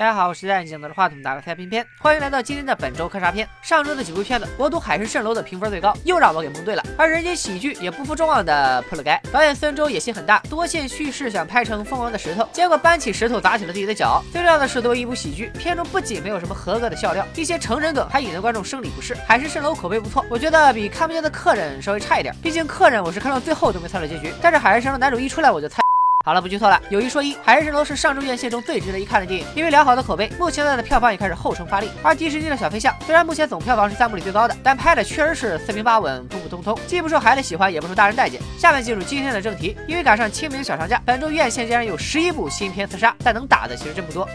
大家好，我是戴眼镜拿着话筒打个菜片片，欢迎来到今天的本周科杀片。上周的几部片子，我赌《海市蜃楼》的评分最高，又让我给蒙对了。而人间喜剧也不负众望的扑了街。导演孙周野心很大，多线叙事想拍成《疯狂的石头》，结果搬起石头砸起了自己的脚。最重要的是，作为一部喜剧，片中不仅没有什么合格的笑料，一些成人梗还引得观众生理不适。《海市蜃楼》口碑不错，我觉得比《看不见的客人》稍微差一点。毕竟客人我是看到最后都没猜到结局，但是《海市蜃楼》男主一出来我就猜。好了，不剧透了。有一说一，《海市蜃楼》是上周院线中最值得一看的电影，因为良好的口碑，目前它的票房也开始后程发力。而迪士尼的小飞象虽然目前总票房是三部里最高的，但拍的确实是四平八稳、普普通通，既不受孩子喜欢，也不受大人待见。下面进入今天的正题，因为赶上清明小长假，本周院线竟然有十一部新片厮杀，但能打的其实真不多。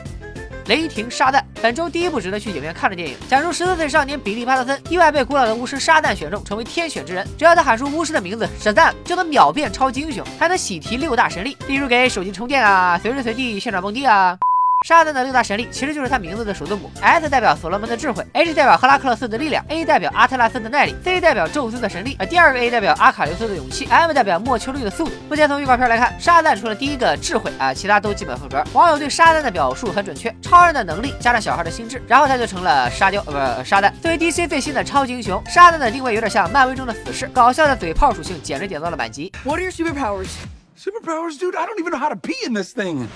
雷霆沙旦，本周第一部值得去影院看的电影，讲述十四岁少年比利·帕特森意外被古老的巫师沙旦选中，成为天选之人。只要他喊出巫师的名字沙赞，就能秒变超级英雄，还能喜提六大神力，例如给手机充电啊，随时随地旋转蹦迪啊。沙旦的六大神力其实就是他名字的首字母，S 代表所罗门的智慧，H 代表赫拉克勒斯的力量，A 代表阿特拉斯的耐力，C 代表宙斯的神力，而第二个 A 代表阿卡琉斯的勇气，M 代表莫丘利的速度。目前从预告片来看，沙旦除了第一个智慧啊，其他都基本合格。网友对沙旦的表述很准确，超人的能力加上小孩的心智，然后他就成了沙雕，呃不沙旦。作为 DC 最新的超级英雄，沙旦的定位有点像漫威中的死侍，搞笑的嘴炮属性简直点到了满级。What are your superpowers? Superpowers, dude? I don't even know how to pee in this thing.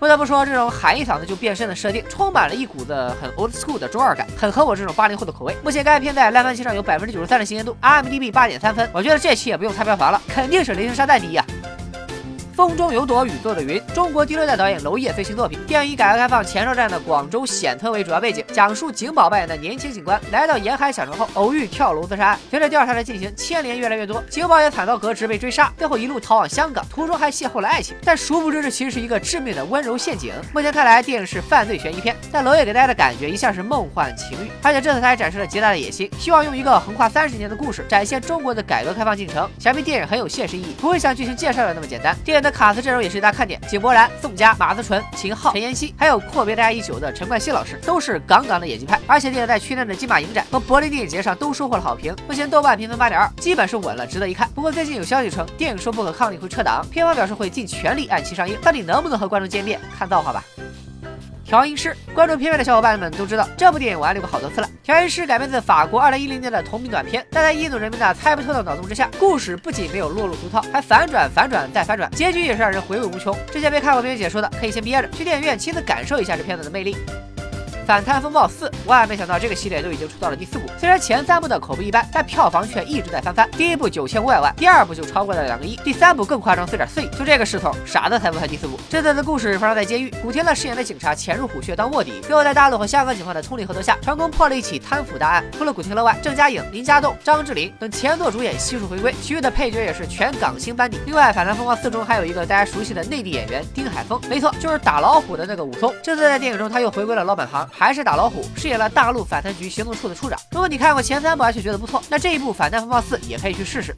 不得不说，这种喊一嗓子就变身的设定，充满了一股子很 old school 的中二感，很合我这种八零后的口味。目前该片在烂番茄上有百分之九十三的新鲜度，IMDB 八点三分。我觉得这期也不用猜票房了，肯定是雷霆沙赞第一啊！风中有朵雨做的云，中国第六代导演娄烨最新作品。电影以改革开放前哨战的广州显特为主要背景，讲述景宝扮演的年轻警官来到沿海小城后，偶遇跳楼自杀案。随着调查的进行，牵连越来越多，景宝也惨遭革职被追杀，最后一路逃往香港，途中还邂逅了爱情。但殊不知，这其实是一个致命的温柔陷阱。目前看来，电影是犯罪悬疑片，但娄烨给大家的感觉一向是梦幻情欲，而且这次他还展示了极大的野心，希望用一个横跨三十年的故事展现中国的改革开放进程。想必电影很有现实意义，不会像剧情介绍的那么简单。电影的卡司阵容也是一大。看点：井柏然、宋佳、马思纯、秦昊、陈妍希，还有阔别大家已久的陈冠希老师，都是杠杠的演技派。而且电影在去年的金马影展和柏林电影节上都收获了好评，目前豆瓣评分八点二，基本是稳了，值得一看。不过最近有消息称，电影说不可抗力会撤档，片方表示会尽全力按期上映，到底能不能和观众见面，看造化吧。调音师，关注片片的小伙伴们都知道，这部电影我安利过好多次了。调音师改编自法国二零一零年的同名短片，但在印度人民的猜不透的脑洞之下，故事不仅没有落入俗套，还反转、反转再反转，结局也是让人回味无穷。之前没看过片解说的，可以先憋着，去电影院亲自感受一下这片子的魅力。反贪风暴四，万万没想到这个系列都已经出到了第四部。虽然前三部的口碑一般，但票房却一直在翻番。第一部九千五百万，第二部就超过了两个亿，第三部更夸张，四点四亿。就这个势头，傻子才不看第四部。这次的故事发生在监狱，古天乐饰演的警察潜入虎穴当卧底，最后在大陆和香港警方的通力合作下，成功破了一起贪腐大案。除了古天乐外，郑嘉颖、林家栋、张智霖等前作主演悉数回归，其余的配角也是全港星班底。另外，反贪风暴四中还有一个大家熟悉的内地演员丁海峰，没错，就是打老虎的那个武松。这次在电影中他又回归了老本行，还是打老虎。饰演了大陆反贪局行动处的处长。如果你看过前三部而且觉得不错，那这一部《反贪风暴四》也可以去试试。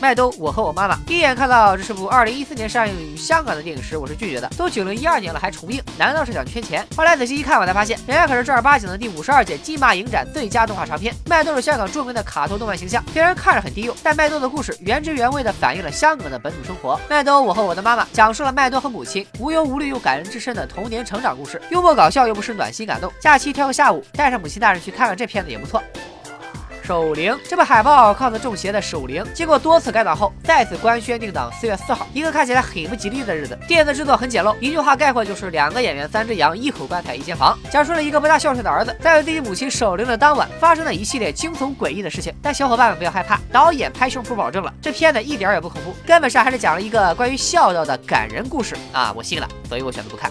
麦兜，我和我妈妈。第一眼看到这是部2014年上映于香港的电影时，我是拒绝的。都9012年了还重映，难道是想圈钱？后来仔细一看，我才发现，人家可是正儿八经的第五十二届金马影展最佳动画长片。麦兜是香港著名的卡通动漫形象，虽然看着很低幼，但麦兜的故事原汁原味的反映了香港的本土生活。麦兜，我和我的妈妈讲述了麦兜和母亲无忧无虑又感人至深的童年成长故事，幽默搞笑又不失暖心感动。假期挑个下午，带上母亲大人去看看这片子也不错。守灵这部海报靠着中邪的守灵，经过多次改档后，再次官宣定档四月四号，一个看起来很不吉利的日子。电子制作很简陋，一句话概括就是两个演员三只羊，一口棺材一间房，讲述了一个不大孝顺的儿子在为自己母亲守灵的当晚发生了一系列惊悚诡异的事情。但小伙伴们不要害怕，导演拍胸脯保证了，这片子一点也不恐怖，根本上还是讲了一个关于孝道的感人故事啊！我信了，所以我选择不看。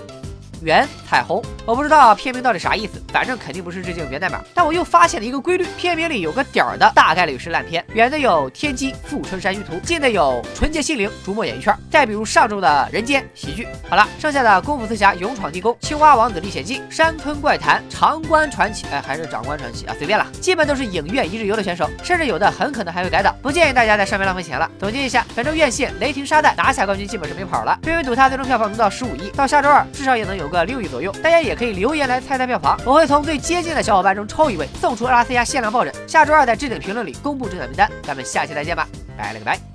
圆彩虹，我不知道片名到底啥意思，反正肯定不是致敬源代码。但我又发现了一个规律，片名里有个点儿的，大概率是烂片。远的有《天机》《富春山居图》，近的有《纯洁心灵》《逐梦演艺圈》，再比如上周的人间喜剧。好了，剩下的《功夫四侠》《勇闯地宫》《青蛙王子历险记》《山村怪谈》《长官传奇》，哎，还是长官传奇啊，随便了，基本都是影院一日游的选手，甚至有的很可能还会改档，不建议大家在上面浪费钱了。总结一下，本周院线《雷霆沙袋》拿下冠军基本是没跑了，微微赌它最终票房能到十五亿，到下周二至少也能有个六亿左右。大家也可以留言来猜猜票房，我会从最接近的小伙伴中抽一位，送出阿拉斯加限量抱枕。下周二在置顶评论里公布中奖名单，咱们下期再见吧，拜了个拜。